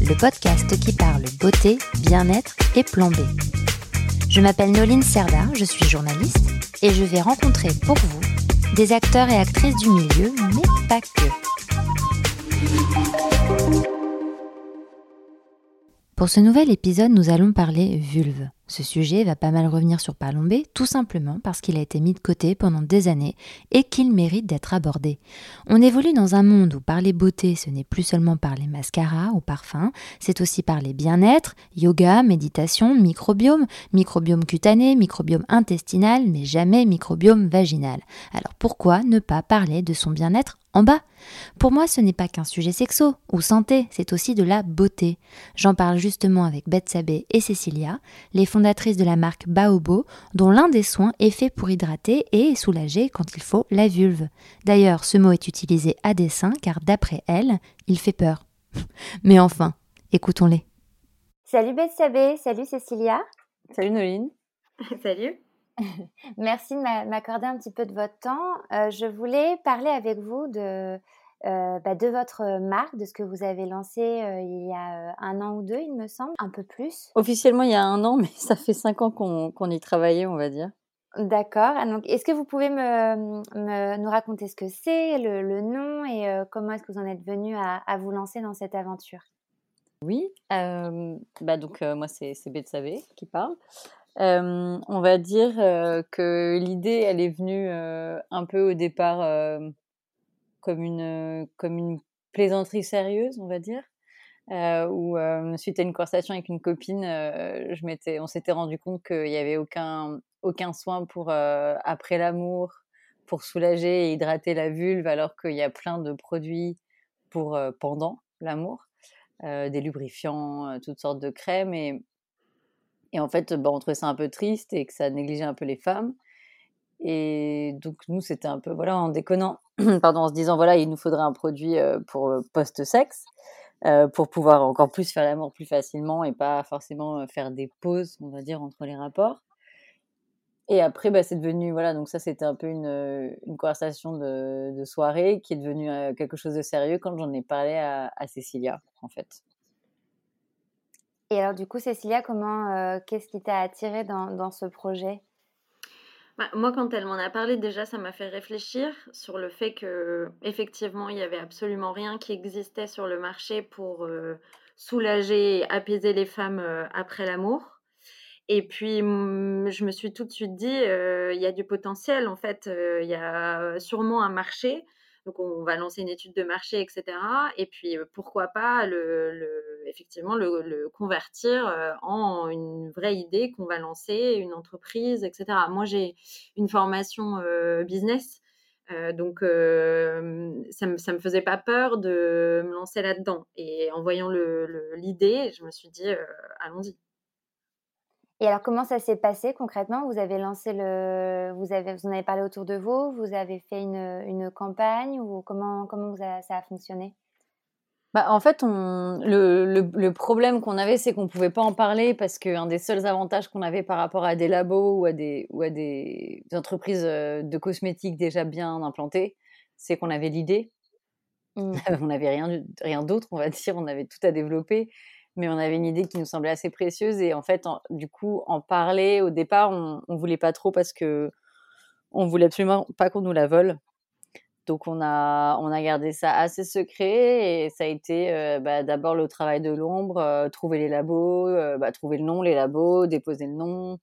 le podcast qui parle beauté, bien-être et plan. Je m'appelle Noline Serda, je suis journaliste et je vais rencontrer pour vous des acteurs et actrices du milieu, mais pas que. Pour ce nouvel épisode, nous allons parler vulve. Ce sujet va pas mal revenir sur Palombé, tout simplement parce qu'il a été mis de côté pendant des années et qu'il mérite d'être abordé. On évolue dans un monde où parler beauté, ce n'est plus seulement parler mascara ou parfum, c'est aussi parler bien-être, yoga, méditation, microbiome, microbiome cutané, microbiome intestinal, mais jamais microbiome vaginal. Alors pourquoi ne pas parler de son bien-être en bas? Pour moi, ce n'est pas qu'un sujet sexo ou santé, c'est aussi de la beauté. J'en parle justement avec Beth Sabé et Cécilia, fondatrices de la marque Baobo, dont l'un des soins est fait pour hydrater et soulager quand il faut la vulve. D'ailleurs, ce mot est utilisé à dessein car d'après elle, il fait peur. Mais enfin, écoutons-les. Salut Beth Sabé, salut Cécilia. Salut Noline. salut. Merci de m'accorder un petit peu de votre temps. Euh, je voulais parler avec vous de, euh, bah, de votre marque, de ce que vous avez lancé euh, il y a un an ou deux, il me semble, un peu plus. Officiellement, il y a un an, mais ça fait cinq ans qu'on y travaillait, on va dire. D'accord. Ah, donc, est-ce que vous pouvez me, nous raconter ce que c'est, le, nom et comment est-ce que vous en êtes venu à, vous lancer dans cette aventure? Oui. bah donc, moi, c'est Betsavé qui parle on va dire que l'idée, elle est venue un peu au départ comme une comme une plaisanterie sérieuse, on va dire. où suite à une conversation avec une copine, je m'étais, on s'était rendu compte qu'il n'y avait aucun aucun soin pour après l'amour, pour soulager et hydrater la vulve, alors qu'il y a plein de produits pour pendant l'amour, des lubrifiants, toutes sortes de crèmes et et en fait, bah, on trouvait ça un peu triste et que ça négligeait un peu les femmes. Et donc, nous, c'était un peu, voilà, en déconnant, pardon, en se disant, voilà, il nous faudrait un produit pour post-sexe, pour pouvoir encore plus faire l'amour plus facilement et pas forcément faire des pauses, on va dire, entre les rapports. Et après, bah, c'est devenu, voilà, donc ça, c'était un peu une, conversation de, soirée qui est devenue quelque chose de sérieux quand j'en ai parlé à, Cécilia, en fait. Et alors, du coup, Cécilia, comment, euh, qu'est-ce qui t'a attiré dans, ce projet? Bah, Moi, quand elle m'en a parlé, déjà, ça m'a fait réfléchir sur le fait que, effectivement, il y avait absolument rien qui existait sur le marché pour euh, soulager et apaiser les femmes euh, après l'amour. Et puis, je me suis tout de suite dit, il y a du potentiel, en fait, il y a sûrement un marché. Donc, on va lancer une étude de marché, etc. Et puis, pourquoi pas le, effectivement le, convertir en une vraie idée qu'on va lancer, une entreprise, etc. Moi, j'ai une formation business. donc, ça ne me, faisait pas peur de me lancer là-dedans. Et en voyant l'idée, je me suis dit, allons-y. Et alors, comment ça s'est passé concrètement? Vous avez lancé le, vous avez, vous en avez parlé autour de vous, vous avez fait une, une campagne ou comment comment ça a fonctionné? Bah, en fait, on, le, le, problème qu'on avait, c'est qu'on ne pouvait pas en parler parce qu'un des seuls avantages qu'on avait par rapport à des labos ou à des, ou à des entreprises de cosmétiques déjà bien implantées, c'est qu'on avait l'idée. Mmh. on n'avait rien, rien d'autre, on va dire, on avait tout à développer mais on avait une idée qui nous semblait assez précieuse et en fait, du coup, en parler au départ, on, on voulait pas trop parce que on voulait absolument pas qu'on nous la vole. Donc on a on a gardé ça assez secret et ça a été euh, bah, d'abord le travail de l'ombre, euh, trouver les labos, euh, bah, trouver le nom, les labos, déposer le nom,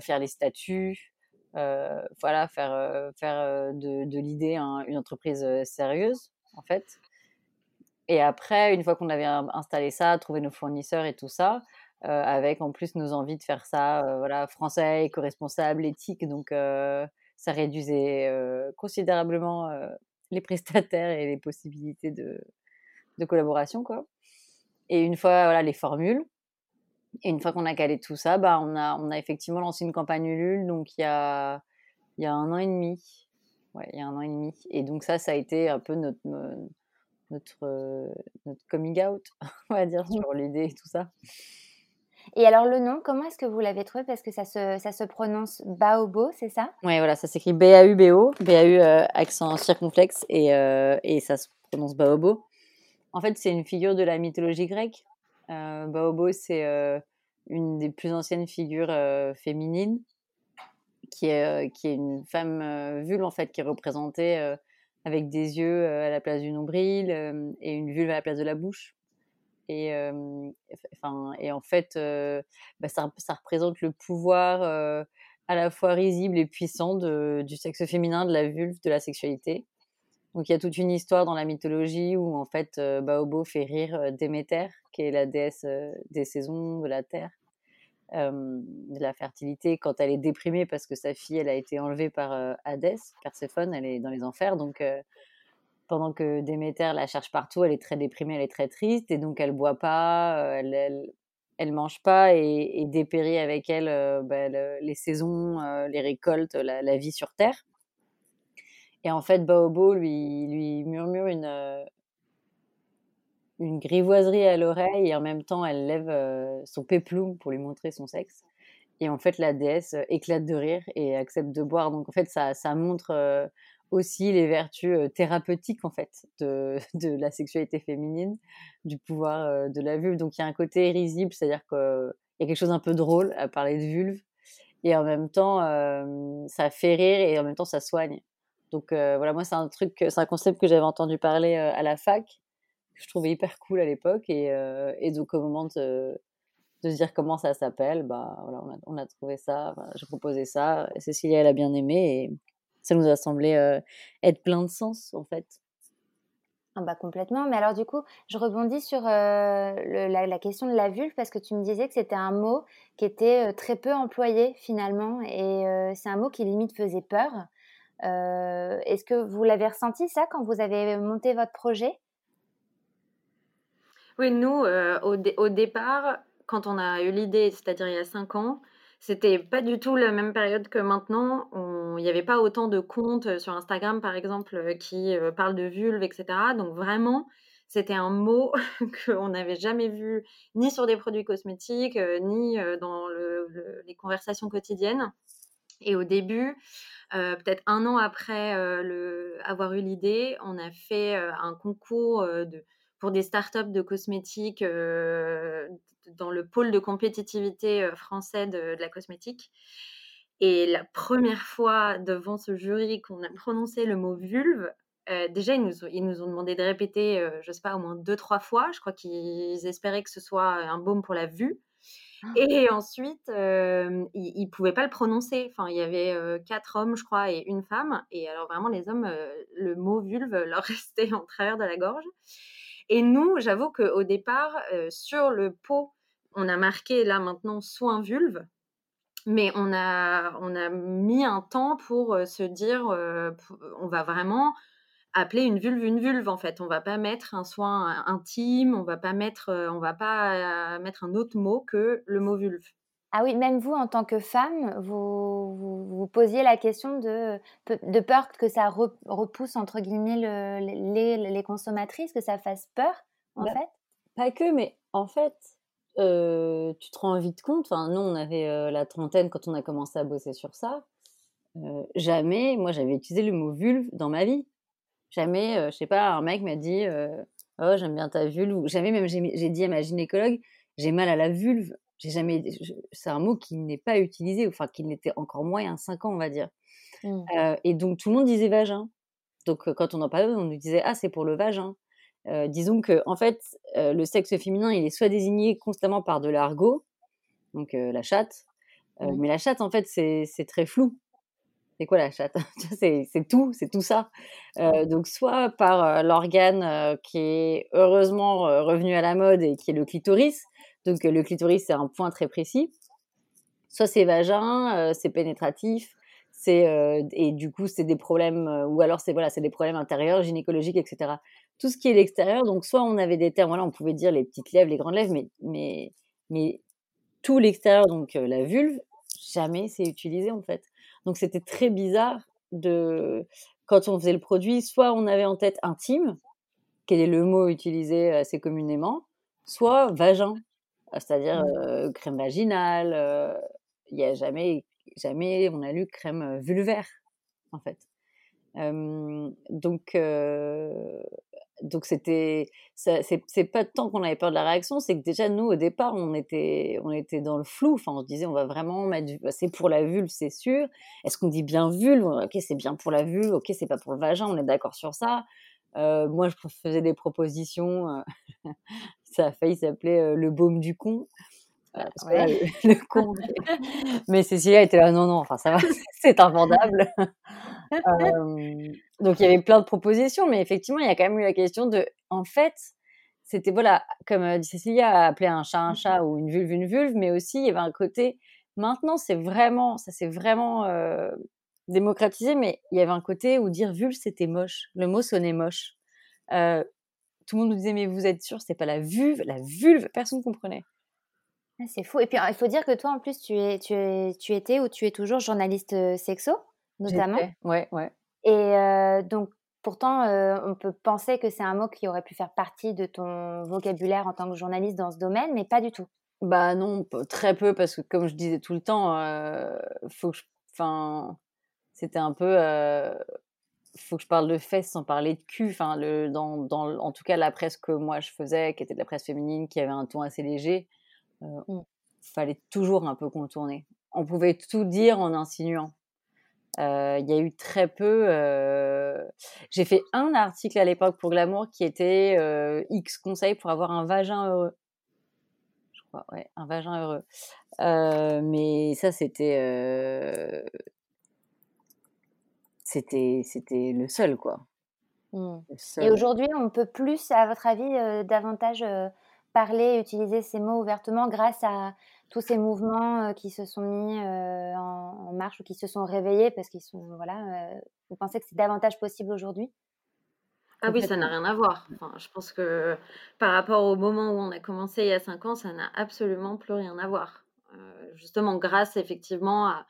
faire les statuts, voilà, faire faire de, de l'idée une entreprise sérieuse en fait. Et après, une fois qu'on avait installé ça, trouvé nos fournisseurs et tout ça, euh, avec en plus nos envies de faire ça, euh, voilà, français, éco-responsable, éthique, donc euh, ça réduisait considérablement les prestataires et les possibilités de, de collaboration, quoi. Et une fois, voilà, les formules, Et une fois qu'on a calé tout ça, bah, on, a, on a effectivement lancé une campagne Ulule, donc il y a, il y a un an et demi. Ouais, il y a un an et demi. Et donc ça, ça a été un peu notre, notre, notre coming out, on va dire, sur l'idée et tout ça. Et alors le nom, comment est-ce que vous l'avez trouvé? Parce que ça se, ça se prononce Baobo, c'est ça? Oui, voilà, ça s'écrit B-A-U-B-O, B-A-U accent circonflexe, et, et ça se prononce Baobo. En fait, c'est une figure de la mythologie grecque. Euh, Baobo, c'est euh, une des plus anciennes figures euh, féminines, qui est, qui est une femme vulve, en fait, qui est représentée avec des yeux à la place du nombril et une vulve à la place de la bouche. Et, et en fait, bah, ça, représente le pouvoir à la fois risible et puissant du sexe féminin, de la vulve, de la sexualité. Donc il y a toute une histoire dans la mythologie où en fait euh, Baobo fait rire euh, Déméter, qui est la déesse euh, des saisons, de la terre, de la fertilité, quand elle est déprimée parce que sa fille elle a été enlevée par Hadès, Perséphone, elle est dans les enfers, donc pendant que Déméter la cherche partout, elle est très déprimée, elle est très triste et donc elle boit pas, elle, elle, mange pas et, dépérit avec elle bah, les saisons, les récoltes, la vie sur terre. Et en fait, Baobo lui, lui murmure une, une grivoiserie à l'oreille et en même temps, elle lève euh, son péplum pour lui montrer son sexe. Et en fait, la déesse euh, éclate de rire et accepte de boire. Donc en fait, ça, ça montre aussi les vertus thérapeutiques en fait de, de, la sexualité féminine, du pouvoir de la vulve. Donc il y a un côté risible, c'est-à-dire qu'il y a quelque chose un peu drôle à parler de vulve. Et en même temps, ça fait rire et en même temps, ça soigne. Donc euh, voilà, moi c'est un truc, c'est un concept que j'avais entendu parler euh, à la fac, que je trouvais hyper cool à l'époque, et, euh, donc au moment de, se dire comment ça s'appelle, bah voilà, on a, trouvé ça, j'ai proposé ça, Cécilia elle a bien aimé, et ça nous a semblé être plein de sens en fait. Ah bah complètement. Mais alors du coup, je rebondis sur la, la, question de la vulve parce que tu me disais que c'était un mot qui était très peu employé finalement et c'est un mot qui limite faisait peur. Euh, est-ce que vous l'avez ressenti ça quand vous avez monté votre projet? Oui, nous, euh, au, départ, quand on a eu l'idée, c'est-à-dire il y a cinq ans, c'était pas du tout la même période que maintenant. Il n'y avait pas autant de comptes euh, sur Instagram, par exemple, qui parlent de vulve, etc. Donc vraiment, c'était un mot qu'on n'avait jamais vu ni sur des produits cosmétiques, ni dans les conversations quotidiennes. Et au début, euh, peut-être un an après euh, le, avoir eu l'idée, on a fait euh, un concours de, pour des startups de cosmétiques dans le pôle de compétitivité français de, la cosmétique. Et la première fois devant ce jury qu'on a prononcé le mot vulve, déjà, ils nous, ils nous, ont demandé de répéter, je ne sais pas, au moins deux, trois fois. Je crois qu'ils espéraient que ce soit un baume pour la vue. Ah. Et ensuite, ils ne pouvaient pas le prononcer. Enfin, il y avait quatre hommes, je crois, et une femme. Et alors, vraiment, les hommes, le mot vulve leur restait en travers de la gorge. Et nous, j'avoue qu'au départ, sur le pot, on a marqué là maintenant soin vulve. Mais on a, mis un temps pour se dire, on va vraiment appeler une vulve une vulve en fait. On va pas mettre un soin intime, on va pas mettre, euh, on va pas euh, mettre un autre mot que le mot vulve. Ah oui, même vous, en tant que femme, vous, vous, posiez la question de, de peur que ça repousse, entre guillemets, les, les, consommatrices, que ça fasse peur, en bah, fait? Pas que, mais en fait, euh, tu te rends vite compte, enfin, nous, on avait la trentaine quand on a commencé à bosser sur ça. jamais, moi, j'avais utilisé le mot vulve dans ma vie. Jamais, je sais pas, un mec m'a dit Oh, j'aime bien ta vulve. Ou jamais, même, j'ai dit à ma gynécologue J'ai mal à la vulve. J'ai jamais. C'est un mot qui n'est pas utilisé, enfin, qui n'était encore moins il y a 5 ans, on va dire. Mmh. et donc, tout le monde disait vagin. Donc, quand on en parlait, on nous disait Ah, c'est pour le vagin. disons que, en fait, le sexe féminin, il est soit désigné constamment par de l'argot, donc la chatte, mmh. mais la chatte, en fait, c'est très flou c'est quoi la chatte? C'est tout, c'est tout ça. Euh, donc soit par euh, l'organe euh, qui est heureusement revenu à la mode et qui est le clitoris. Donc le clitoris c'est un point très précis. Soit c'est vagin, c'est pénétratif, c'est et du coup c'est des problèmes ou alors c'est voilà c'est des problèmes intérieurs, gynécologiques, etc. Tout ce qui est l'extérieur. Donc soit on avait des termes, voilà on pouvait dire les petites lèvres, les grandes lèvres, mais mais mais tout l'extérieur, donc la vulve, jamais c'est utilisé en fait. Donc c'était très bizarre de quand on faisait le produit, soit on avait en tête intime, quel est le mot utilisé assez communément, soit vagin, c'est-à-dire mmh. crème vaginale. Il n'y a jamais, jamais on a lu crème vulvaire en fait. donc donc c'était c'est pas tant qu'on avait peur de la réaction c'est que déjà nous au départ on était on était dans le flou enfin on se disait on va vraiment mettre bah, c'est pour la vulve c'est sûr est-ce qu'on dit bien vulve? Ok c'est bien pour la vulve ok c'est pas pour le vagin on est d'accord sur ça euh, moi je faisais des propositions euh, ça a failli s'appeler euh, le baume du con le, con mais Cécilia était là non non enfin ça va c'est invendable donc il y avait plein de propositions, mais effectivement, il y a quand même eu la question de, en fait, c'était voilà, comme dit Cécilia, appeler un chat un mmh chat ou une vulve une vulve, mais aussi il y avait un côté. Maintenant, c'est vraiment, ça c'est vraiment démocratisé, mais il y avait un côté où dire vulve c'était moche. Le mot sonnait moche. Tout le monde nous disait mais vous êtes sûr c'est pas la vulve, la vulve, personne ne comprenait. Ah, c'est fou. Et puis il faut dire que toi en plus tu es, tu es, tu étais ou tu es toujours journaliste sexo notamment. Ouais, ouais. Et donc, pourtant, on peut penser que c'est un mot qui aurait pu faire partie de ton vocabulaire en tant que journaliste dans ce domaine, mais pas du tout. Bah non, très peu, parce que comme je disais tout le temps, faut que je... Enfin, c'était un peu... faut que je parle de fesses sans parler de cul. Enfin, le, dans, dans, en tout cas, la presse que moi je faisais, qui était de la presse féminine, qui avait un ton assez léger, mmh. fallait toujours un peu contourner. On pouvait tout dire en insinuant. Euh, il y a eu très peu. Euh, j'ai fait un article à l'époque pour Glamour qui était euh, X conseils pour avoir un vagin heureux. Je crois, ouais, un vagin heureux. mais ça, c'était. C'était, c'était le seul, quoi. Mmh. Et aujourd'hui, on peut plus, à votre avis, davantage parler, utiliser ces mots ouvertement grâce à tous ces mouvements qui se sont mis en, marche ou qui se sont réveillés parce qu'ils sont voilà vous pensez que c'est davantage possible aujourd'hui? Ah oui, ça n'a rien à voir. Enfin, je pense que par rapport au moment où on a commencé il y a cinq ans, ça n'a absolument plus rien à voir. justement, grâce effectivement à,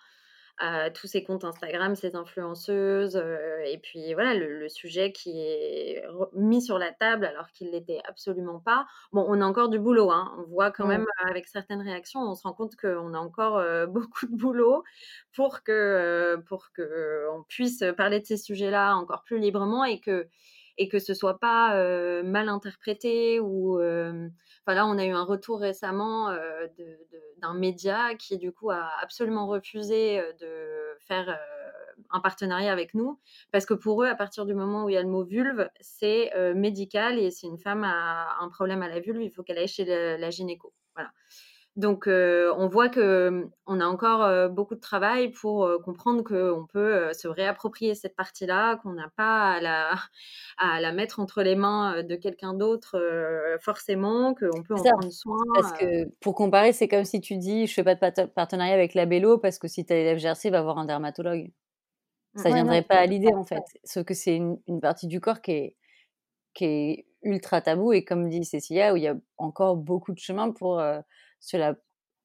tous ces comptes Instagram, ces influenceuses, euh, et puis voilà, le, sujet qui est mis sur la table alors qu'il l'était absolument pas. Bon, on a encore du boulot, hein. on voit quand même avec certaines réactions, on se rend compte qu'on a encore euh, beaucoup de boulot pour que, euh, pour que on puisse parler de ces sujets-là encore plus librement et que et que ce soit pas mal interprété ou on a eu un retour récemment d'un média qui du coup a absolument refusé de faire un partenariat avec nous. Parce que pour eux à partir du moment où il y a le mot vulve c'est médical et si une femme a un problème à la vulve il faut qu'elle aille chez la gynéco. Voilà donc, on voit que on a encore beaucoup de travail pour comprendre qu'on peut se réapproprier cette partie-là, qu'on n'a pas à la, à la, mettre entre les mains de quelqu'un d'autre forcément, qu'on peut en prendre soin. Parce que pour comparer, c'est comme si tu dis je fais pas de partenariat avec la Bello parce que si tu as les FGRC, va voir un dermatologue. Ça ne viendrait pas à l'idée en fait. Sauf que c'est une, une, partie du corps qui est, qui est ultra tabou et comme dit Cécilia, où il y a encore beaucoup de chemin pour se la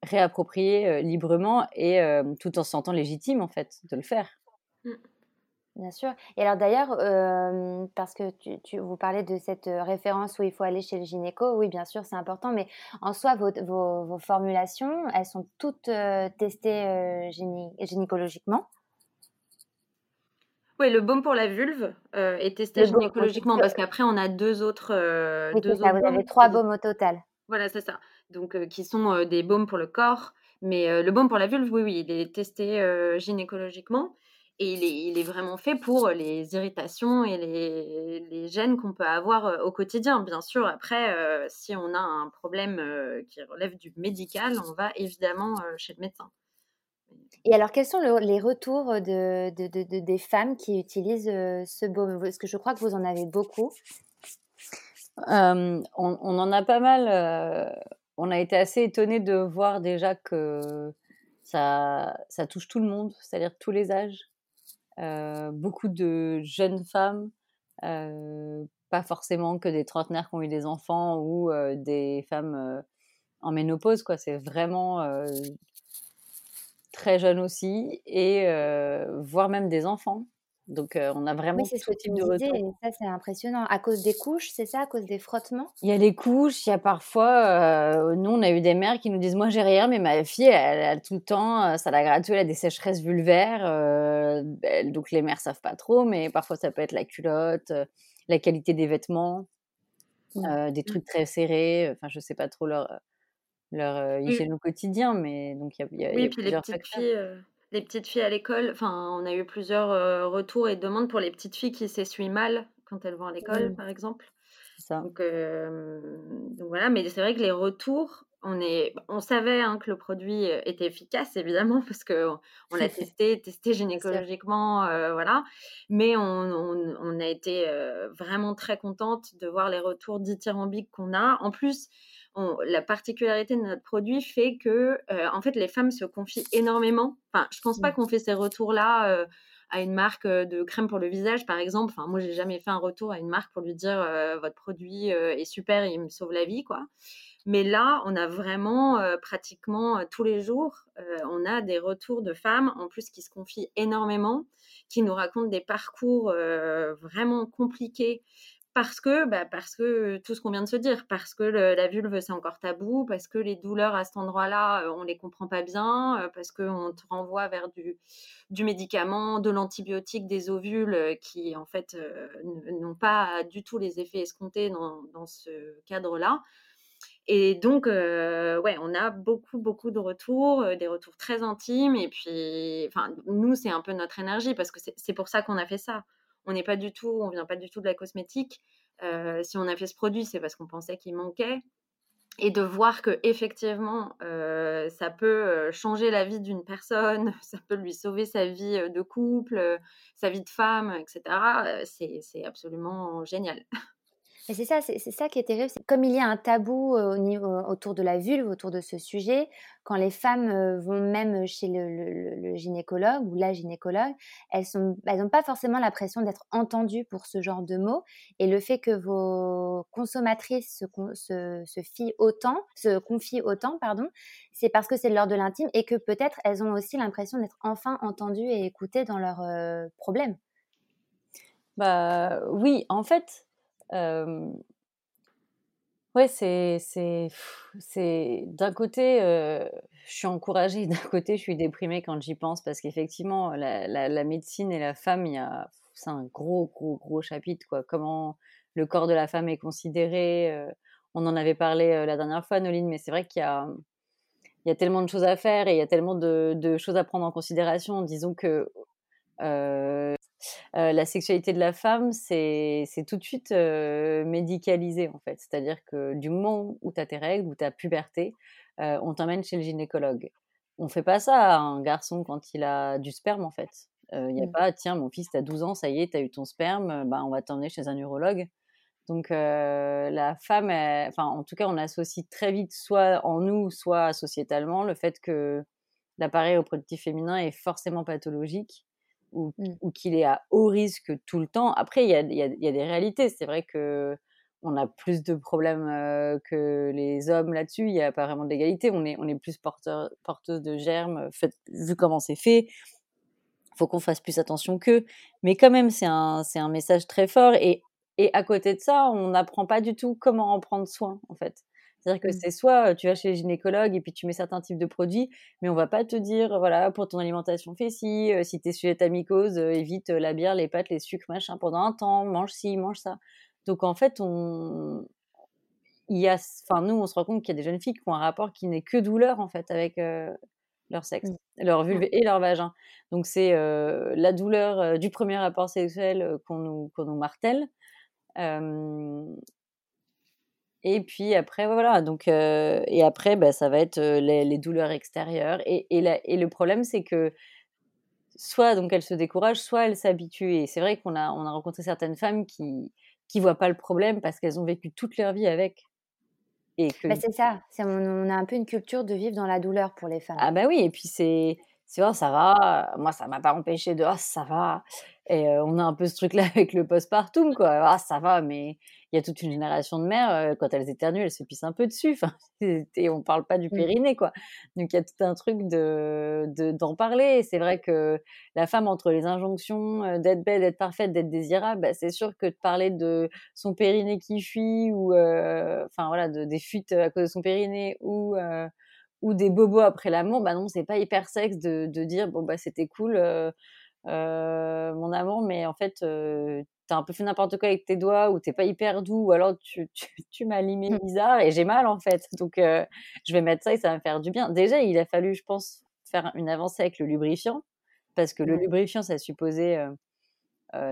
réapproprier librement et tout en se sentant légitime en fait de le faire. Mmh. Bien sûr. Et alors d'ailleurs, parce que tu, vous parlez de cette référence où il faut aller chez le gynéco, oui, bien sûr, c'est important, mais en soi, vos, vos, formulations, elles sont toutes testées gynécologiquement? Oui, le baume pour la vulve est testé gynécologiquement parce qu'après, on a deux autres. oui, deux ça, vous avez trois baumes au total. Voilà, c'est ça donc qui sont des baumes pour le corps. Mais le baume pour la vulve, oui, oui, il est testé gynécologiquement et il est, vraiment fait pour les irritations et les, gènes qu'on peut avoir au quotidien. Bien sûr, après, si on a un problème qui relève du médical, on va évidemment chez le médecin. Et alors, quels sont les retours de, des femmes qui utilisent ce baume? Parce que je crois que vous en avez beaucoup. on, en a pas mal on a été assez étonnés de voir déjà que ça, ça touche tout le monde, c'est-à-dire tous les âges. Euh, beaucoup de jeunes femmes, euh, pas forcément que des trentenaires qui ont eu des enfants ou euh, des femmes en ménopause, quoi. C'est vraiment très jeune aussi, et voire même des enfants. Donc, on a vraiment oui, tout type de retour. Et ça, c'est impressionnant. À cause des couches, c'est ça? À cause des frottements? Il y a les couches, il y a parfois... nous, on a eu des mères qui nous disent « Moi, j'ai rien, mais ma fille, elle, a tout le temps... ça la gratouille, elle a des sécheresses vulvaires. donc, les mères savent pas trop, mais parfois, ça peut être la culotte, la qualité des vêtements, mmh. des mmh. trucs très serrés. Enfin, je sais pas trop leur leur hygiène au quotidien, mais donc il y a, y a, oui, y a puis les petites filles, les petites filles à l'école, enfin, on a eu plusieurs retours et demandes pour les petites filles qui s'essuient mal quand elles vont à l'école, mmh. par exemple. Ça. Donc, donc, voilà, mais c'est vrai que les retours, on, est, on savait hein, que le produit était efficace, évidemment, parce qu'on on l'a testé, testé gynécologiquement, voilà. Mais on, on, on a été vraiment très contente de voir les retours dithyrambiques qu'on a. En plus, la particularité de notre produit fait que, euh, en fait, les femmes se confient énormément. Enfin, je pense pas mmh. qu'on fait ces retours-là euh, à une marque euh, de crème pour le visage, par exemple. Enfin, moi, j'ai jamais fait un retour à une marque pour lui dire votre produit est super, il me sauve la vie, quoi. Mais là, on a vraiment pratiquement tous les jours, on a des retours de femmes, en plus qui se confient énormément, qui nous racontent des parcours vraiment compliqués parce que, bah, parce que tout ce qu'on vient de se dire, parce que la vulve c'est encore tabou, parce que les douleurs à cet endroit-là, on les comprend pas bien, parce qu'on te renvoie vers du, médicament, de l'antibiotique, des ovules qui en fait n'ont pas du tout les effets escomptés dans, dans ce cadre-là. Et donc, ouais, on a beaucoup, beaucoup de retours, des retours très intimes. Et puis, enfin, nous, c'est un peu notre énergie parce que c'est pour ça qu'on a fait ça on n'est pas du tout, on vient pas du tout de la cosmétique. Euh, si on a fait ce produit, c'est parce qu'on pensait qu'il manquait. Et de voir que effectivement, euh, ça peut euh, changer la vie d'une personne, ça peut lui sauver sa vie de couple, sa vie de femme, etc. c'est absolument génial. C'est ça, c'est ça qui est terrible. Comme il y a un tabou au niveau, autour de la vulve, autour de ce sujet, quand les femmes vont même chez le, gynécologue ou la gynécologue, elles n'ont pas forcément l'impression d'être entendues pour ce genre de mots. Et le fait que vos consommatrices se, se, fient autant, se confient autant, pardon, c'est parce que c'est de l'ordre de l'intime et que peut-être elles ont aussi l'impression d'être enfin entendues et écoutées dans leurs problèmes. Bah oui, en fait, ouais, c'est c'est c'est d'un côté, je suis encouragée, d'un côté, je suis déprimée quand j'y pense parce qu'effectivement, la la médecine et la femme, y a c'est un gros, gros, gros chapitre, quoi. Comment le corps de la femme est considéré, on en avait parlé, la dernière fois, Noline, mais c'est vrai qu'il y a il y a tellement de choses à faire et il y a tellement de choses à prendre en considération. Disons que, la sexualité de la femme, c'est tout de suite euh, médicalisé, en fait. C'est-à-dire que du moment où tu as tes règles, où tu as puberté, euh, on t'emmène chez le gynécologue. On fait pas ça à un garçon quand il a du sperme, en fait. Il n'y a mmh. pas, tiens, mon fils, tu as 12 ans, ça y est, tu as eu ton sperme, bah, on va t'emmener chez un urologue. Donc la femme, enfin en tout cas, on associe très vite, soit en nous, soit sociétalement, le fait que l'appareil reproductif féminin est forcément pathologique Mmh. ou, qu'il est à haut risque tout le temps. Après, il y a, y a, des réalités. C'est vrai que on a plus de problèmes que les hommes là-dessus. Il n'y a pas vraiment d'égalité. On est, on est plus porteur, porteuse de germes, fait, vu comment c'est fait. Il faut qu'on fasse plus attention qu'eux. Mais quand même, c'est un, c'est un message très fort. Et, et à côté de ça, on n'apprend pas du tout comment en prendre soin, en fait. C'est-à-dire que mmh. c'est soit tu vas chez le gynécologue et puis tu mets certains types de produits, mais on va pas te dire, voilà, pour ton alimentation, fais ci, si tu es sujet à mycose, évite la bière, les pâtes, les sucres, machin, pendant un temps, mange ci, mange ça. Donc en fait, on... Il y a, enfin nous, on se rend compte qu'il y a des jeunes filles qui ont un rapport qui n'est que douleur en fait avec leur sexe, mmh. leur vulve et leur vagin. Donc c'est la douleur du premier rapport sexuel qu'on nous, qu'on nous martèle. Et puis après, voilà. Donc, et après, bah, ça va être les, douleurs extérieures. Et, et, le problème, c'est que soit donc elles se découragent, soit elles s'habituent. Et c'est vrai qu'on a, on a rencontré certaines femmes qui qui voient pas le problème parce qu'elles ont vécu toute leur vie avec. Et que... Bah, c'est ça. On, on, a un peu une culture de vivre dans la douleur pour les femmes. Ah bah oui. Et puis c'est c'est oh ça va, moi ça m'a pas empêché de oh ça va. Et on a un peu ce truc-là avec le postpartum quoi. Ah ça va, mais il y a toute une génération de mères quand elles éternuent, elles se pissent un peu dessus. Enfin, et on parle pas du mmh. périnée quoi. Donc il y a tout un truc de d'en parler. C'est vrai que la femme entre les injonctions d'être belle, d'être parfaite, d'être désirable, bah, c'est sûr que de parler de son périnée qui fuit ou enfin voilà de, des fuites à cause de son périnée ou ou des bobos après l'amour, bah non, c'est pas hyper sexe de, de dire bon bah c'était cool euh, euh, mon amour, mais en fait euh, t'as un peu fait n'importe quoi avec tes doigts ou t'es pas hyper doux ou alors tu, tu, tu m'as limé mmh. bizarre et j'ai mal en fait. Donc je vais mettre ça et ça va me faire du bien. Déjà, il a fallu, je pense, faire une avancée avec le lubrifiant parce que le lubrifiant, ça supposait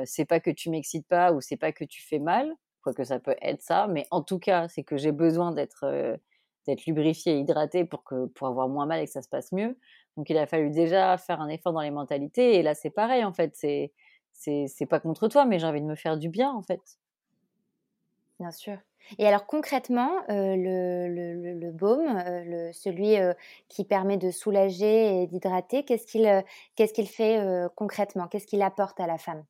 c'est pas que tu m'excites pas ou c'est pas que tu fais mal, quoique ça peut être ça, mais en tout cas, c'est que j'ai besoin d'être d'être lubrifié et hydraté pour, que, pour avoir moins mal et que ça se passe mieux. Donc il a fallu déjà faire un effort dans les mentalités. Et là, c'est pareil, en fait. C'est, c'est, pas contre toi, mais j'ai envie de me faire du bien, en fait. Bien sûr. Et alors concrètement, euh, le, le, le, baume, euh, le, celui euh, qui permet de soulager et d'hydrater, qu'est-ce qu'il, qu'est-ce qu'il fait concrètement? Qu'est-ce qu'il apporte à la femme?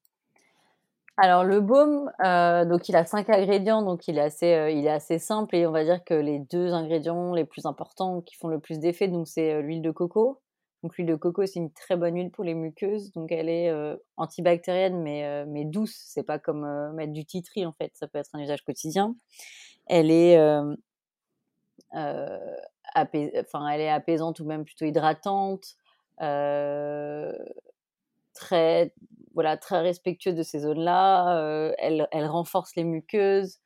Alors le baume, euh, donc il a cinq ingrédients, donc il est assez, euh, il est assez simple et on va dire que les deux ingrédients les plus importants qui font le plus d'effet, donc c'est euh, l'huile de coco. Donc l'huile de coco, c'est une très bonne huile pour les muqueuses, donc elle est antibactérienne mais mais douce. C'est pas comme mettre du titri en fait, ça peut être un usage quotidien. Elle est enfin elle est apaisante ou même plutôt hydratante, très voilà, très respectueuse de ces zones-là. Euh, elle, elle, renforce les muqueuses.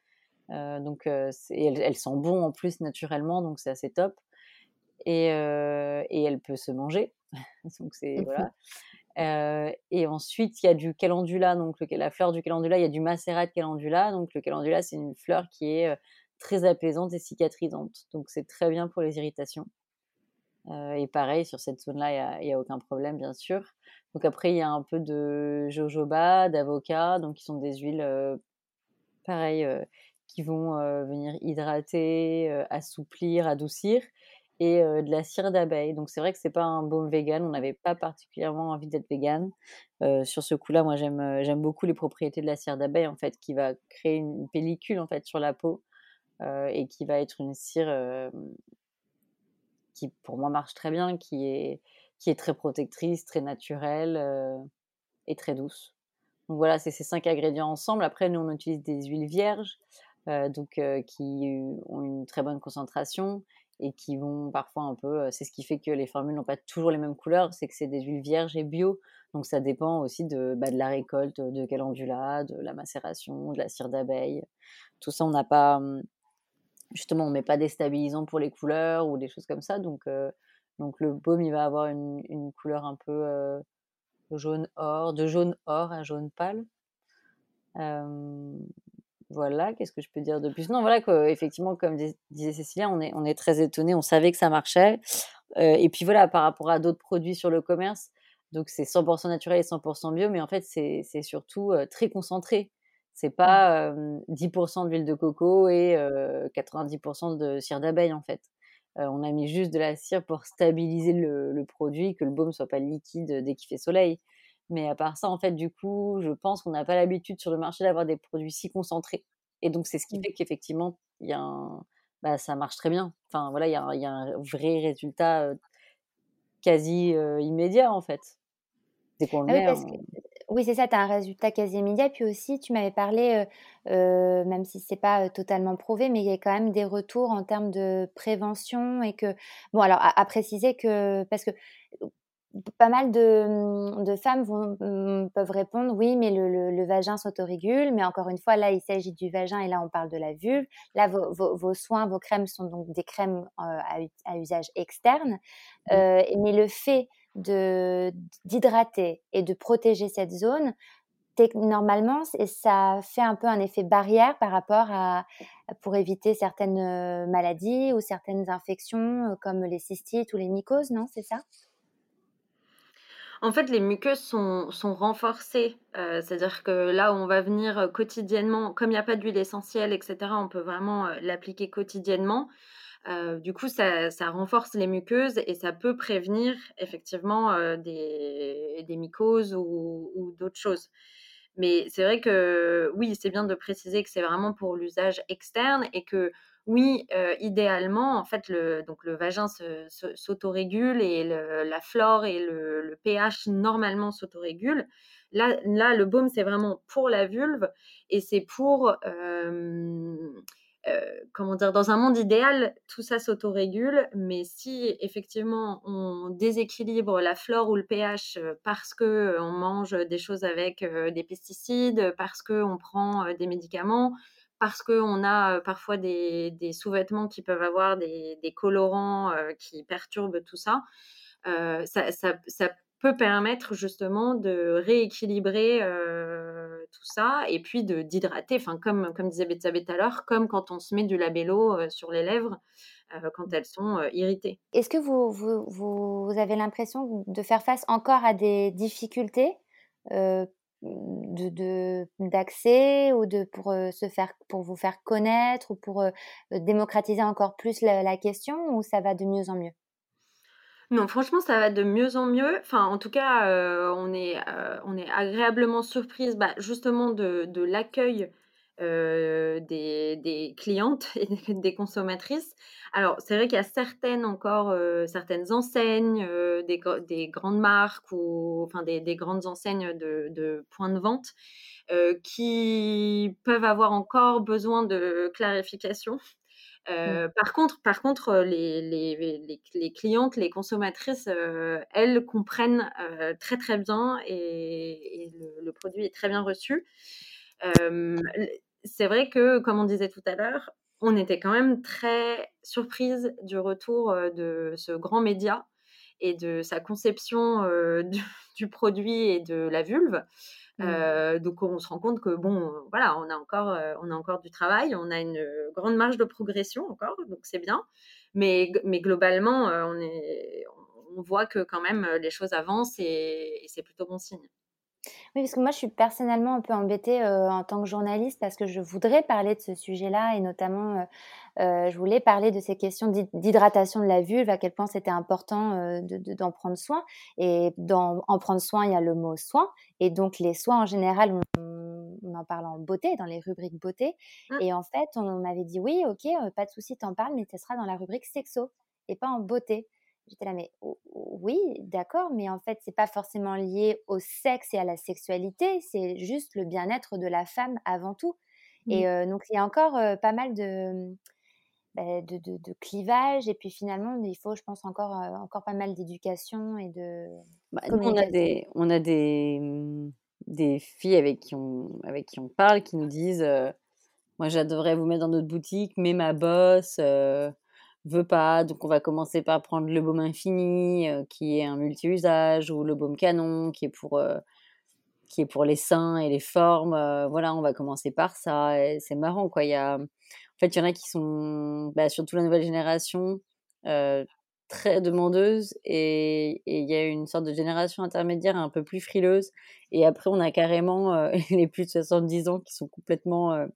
Euh, donc, euh, elle, elle, sent bon en plus naturellement, donc c'est assez top. Et, et, elle peut se manger. donc, c'est, voilà. et ensuite, il y a du calendula, donc le, la fleur du calendula, il y a du macérat de calendula. Donc, le calendula, c'est une fleur qui est très apaisante et cicatrisante. Donc, c'est très bien pour les irritations. Et pareil, sur cette zone-là, il n'y a, aucun problème, bien sûr. Donc après, il y a un peu de jojoba, d'avocat, donc qui sont des huiles, euh, pareil, euh, qui vont euh, venir hydrater, assouplir, adoucir, et de la cire d'abeille. Donc c'est vrai que c'est pas un baume vegan, on n'avait pas particulièrement envie d'être vegan. sur ce coup-là, moi j'aime beaucoup les propriétés de la cire d'abeille en fait, qui va créer une pellicule en fait sur la peau et qui va être une cire qui pour moi marche très bien, qui est qui est très protectrice, très naturelle euh, et très douce. Donc voilà, c'est ces cinq ingrédients ensemble. Après, nous, on utilise des huiles vierges, euh, donc euh, qui ont une très bonne concentration et qui vont parfois un peu. c'est ce qui fait que les formules n'ont pas toujours les mêmes couleurs, c'est que c'est des huiles vierges et bio. Donc ça dépend aussi de, bah, de la récolte de calendula, de la macération, de la cire d'abeille. Tout ça, on n'a pas. Justement, on met pas déstabilisant pour les couleurs ou des choses comme ça. Donc donc le baume, il va avoir une, couleur un peu jaune or, de jaune or à jaune pâle. voilà, qu'est-ce que je peux dire de plus? Non, voilà effectivement, comme disait Cécilia, on est, on est très étonné, on savait que ça marchait. Et puis voilà, par rapport à d'autres produits sur le commerce, donc c'est 100% naturel et 100% bio, mais en fait c'est surtout très concentré. C'est pas 10% d'huile de coco et 90% de cire d'abeille en fait. On a mis juste de la cire pour stabiliser le, produit, que le baume soit pas liquide dès qu'il fait soleil. Mais à part ça, en fait, du coup, je pense qu'on n'a pas l'habitude sur le marché d'avoir des produits si concentrés. Et donc, c'est ce qui mmh. fait qu'effectivement, il y a bah, ça marche très bien. Enfin, voilà, il y, a un vrai résultat quasi euh, immédiat, en fait. Dès qu'on le ah met, oui, c'est ça, tu as un résultat quasi immédiat. Puis aussi, tu m'avais parlé, même si c'est pas totalement prouvé, mais il y a quand même des retours en termes de prévention et que, bon, alors à, préciser que, parce que pas mal de, mmh, femmes vont, mmh, peuvent répondre oui, mais le, vagin s'autorégule. Mais encore une fois, là, il s'agit du vagin et là, on parle de la vulve. Là, vos, soins, vos crèmes sont donc des crèmes à, usage externe. mais le fait d'hydrater et de protéger cette zone, normalement, ça fait un peu un effet barrière par rapport à pour éviter certaines euh, maladies ou certaines infections euh, comme les cystites ou les mycoses, non C'est ça? En fait, les muqueuses sont, sont renforcées, euh, c'est-à-dire que là où on va venir quotidiennement, comme il n'y a pas d'huile essentielle, etc., on peut vraiment l'appliquer quotidiennement. du coup, ça, renforce les muqueuses et ça peut prévenir effectivement des, des, mycoses ou d'autres choses. Mais c'est vrai que oui, c'est bien de préciser que c'est vraiment pour l'usage externe et que oui, idéalement, en fait, le, donc le vagin s'autorégule et la flore et le, pH normalement s'autorégulent. Là, là, le baume, c'est vraiment pour la vulve et c'est pour, comment dire, dans un monde idéal, tout ça s'autorégule, mais si effectivement on déséquilibre la flore ou le pH parce que on mange des choses avec des pesticides, parce que on prend des médicaments, parce qu'on a parfois des, sous-vêtements qui peuvent avoir des, colorants qui perturbent tout ça, ça, peut permettre justement de rééquilibrer tout ça et puis de d'hydrater, enfin comme, comme disait Betsabe tout à l'heure, comme quand on se met du labello sur les lèvres quand elles sont irritées. Est-ce que vous, vous, vous avez l'impression de faire face encore à des difficultés de d'accès ou de pour se faire pour vous faire connaître ou pour démocratiser encore plus la, question ou ça va de mieux en mieux? Non, franchement, ça va de mieux en mieux. Enfin, en tout cas, on, est, on est agréablement surprise bah, justement de, de l'accueil des, des, clientes et des consommatrices. Alors, c'est vrai qu'il y a certaines encore, euh, certaines enseignes, euh, des, des, grandes marques ou enfin des, des grandes enseignes de, de, points de vente euh, qui peuvent avoir encore besoin de clarification. Mmh. Par contre, par contre, les, les, les, clientes, les consommatrices, elles comprennent très très bien et, le, le, produit est très bien reçu. C'est vrai que, comme on disait tout à l'heure, on était quand même très surprise du retour de ce grand média et de sa conception du, produit et de la vulve. Mmh. donc on se rend compte que bon, voilà, on a encore, on a encore du travail, on a une grande marge de progression encore, donc c'est bien. Mais, mais globalement, on, est, on voit que quand même les choses avancent et c'est plutôt bon signe. Oui, parce que moi, je suis personnellement un peu embêtée euh, en tant que journaliste parce que je voudrais parler de ce sujet-là et notamment, euh, euh, je voulais parler de ces questions d'hydratation de la vulve, à quel point c'était important d'en prendre soin. Et dans en prendre soin, il y a le mot soin. Et donc, les soins en général, on, en parle en beauté, dans les rubriques beauté. Mmh. Et en fait, on m'avait dit oui, ok, pas de souci, t'en parles, mais ce sera dans la rubrique sexo et pas en beauté. J'étais là, mais oui, d'accord, mais en fait, c'est pas forcément lié au sexe et à la sexualité, c'est juste le bien-être de la femme avant tout. Et mmh. donc, il y a encore pas mal bah, de, de, de, clivage, et puis finalement, il faut, je pense, encore, encore pas mal d'éducation et de. Bah, on a des, on a des, mmh, des filles avec qui, on, avec qui on parle qui nous disent Moi, j'adorerais vous mettre dans notre boutique, mais ma bosse veut pas. Donc on va commencer par prendre le baume infini, euh, qui est un multi-usage, ou le baume canon, qui est pour, euh, qui est pour les seins et les formes. Euh, voilà, on va commencer par ça. C'est marrant, quoi. Y a, en fait, il y en a qui sont, bah, surtout la nouvelle génération, très demandeuses, et il y a une sorte de génération intermédiaire un peu plus frileuse. Et après, on a carrément les plus de 70 ans qui sont complètement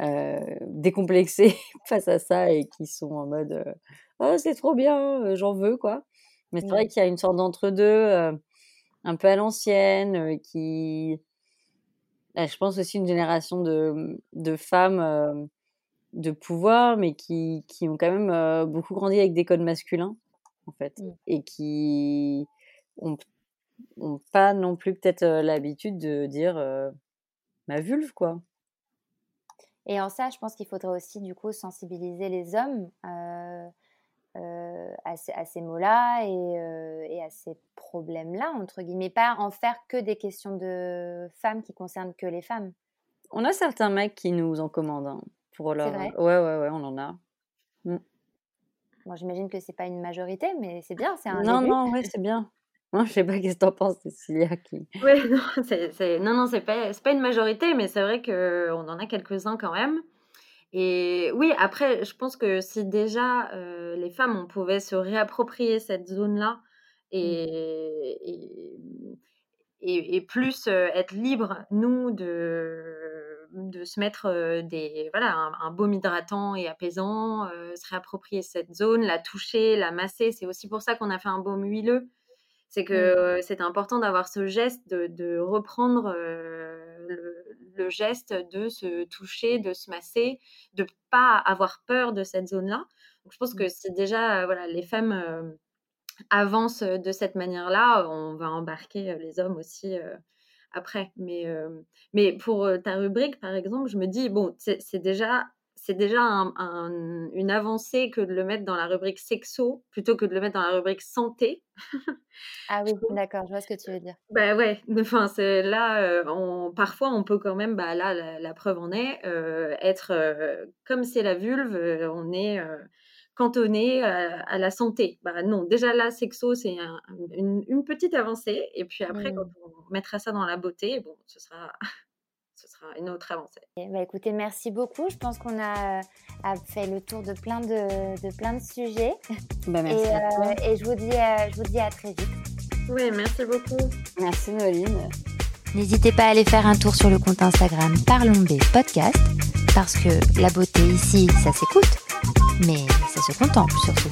euh, décomplexés face à ça et qui sont en mode oh c'est trop bien euh, j'en veux quoi mais c'est vrai qu'il y a une sorte d'entre-deux un peu à l'ancienne qui bah, je pense aussi une génération de, de femmes de pouvoir mais qui, qui ont quand même beaucoup grandi avec des codes masculins en fait mmh. et qui ont, ont, pas non plus peut-être l'habitude de dire ma vulve quoi et en ça, je pense qu'il faudrait aussi du coup sensibiliser les hommes euh, euh, à, ces, mots-là euh, et, à ces problèmes-là, entre guillemets, pas en faire que des questions de femmes qui concernent que les femmes. On a certains mecs qui nous en commandent hein, pour leur. Vrai? Ouais, ouais, ouais, on en a. Mm. j'imagine que c'est pas une majorité, mais c'est bien, c'est un. Non, début. non, ouais, c'est bien. Moi, je sais pas qu'est-ce que t'en penses, Cécilia. Qui... Oui, non, c'est, non, non, c'est pas, pas une majorité, mais c'est vrai qu'on en a quelques-uns quand même. Et oui, après, je pense que si déjà euh, les femmes, on pouvait se réapproprier cette zone-là mmh. et, et, plus être libre, nous, de, de se mettre des, voilà, un, baume hydratant et apaisant, se réapproprier cette zone, la toucher, la masser. C'est aussi pour ça qu'on a fait un baume huileux. C'est que mmh. c'est important d'avoir ce geste, de, reprendre le, le, geste de se toucher, de se masser, de pas avoir peur de cette zone-là. Donc, je pense mmh. que si déjà voilà, les femmes avance de cette manière-là, on va embarquer les hommes aussi après. Mais, mais pour ta rubrique, par exemple, je me dis, bon, c'est déjà, c'est déjà une avancée que de le mettre dans la rubrique sexo plutôt que de le mettre dans la rubrique santé. ah oui, d'accord, je vois ce que tu veux dire. Bah ouais, enfin, c'est là, on, parfois on peut quand même, bah là, la, preuve en est, être comme c'est la vulve, on est cantonné à, la santé. Bah non, déjà là, sexo, c'est une, petite avancée. Et puis après, quand mmh. on mettra ça dans la beauté, bon, ce sera, ce sera une autre avancée. Bah écoutez, merci beaucoup. Je pense qu'on a, fait le tour de plein de, de plein de sujets. Bah, merci et, à toi. Euh, et je vous, dis, euh, je vous dis à très vite. Oui, merci beaucoup. Merci Noline. N'hésitez pas à aller faire un tour sur le compte Instagram Parlons B Podcast parce que la beauté ici, ça s'écoute mais ça se contemple surtout.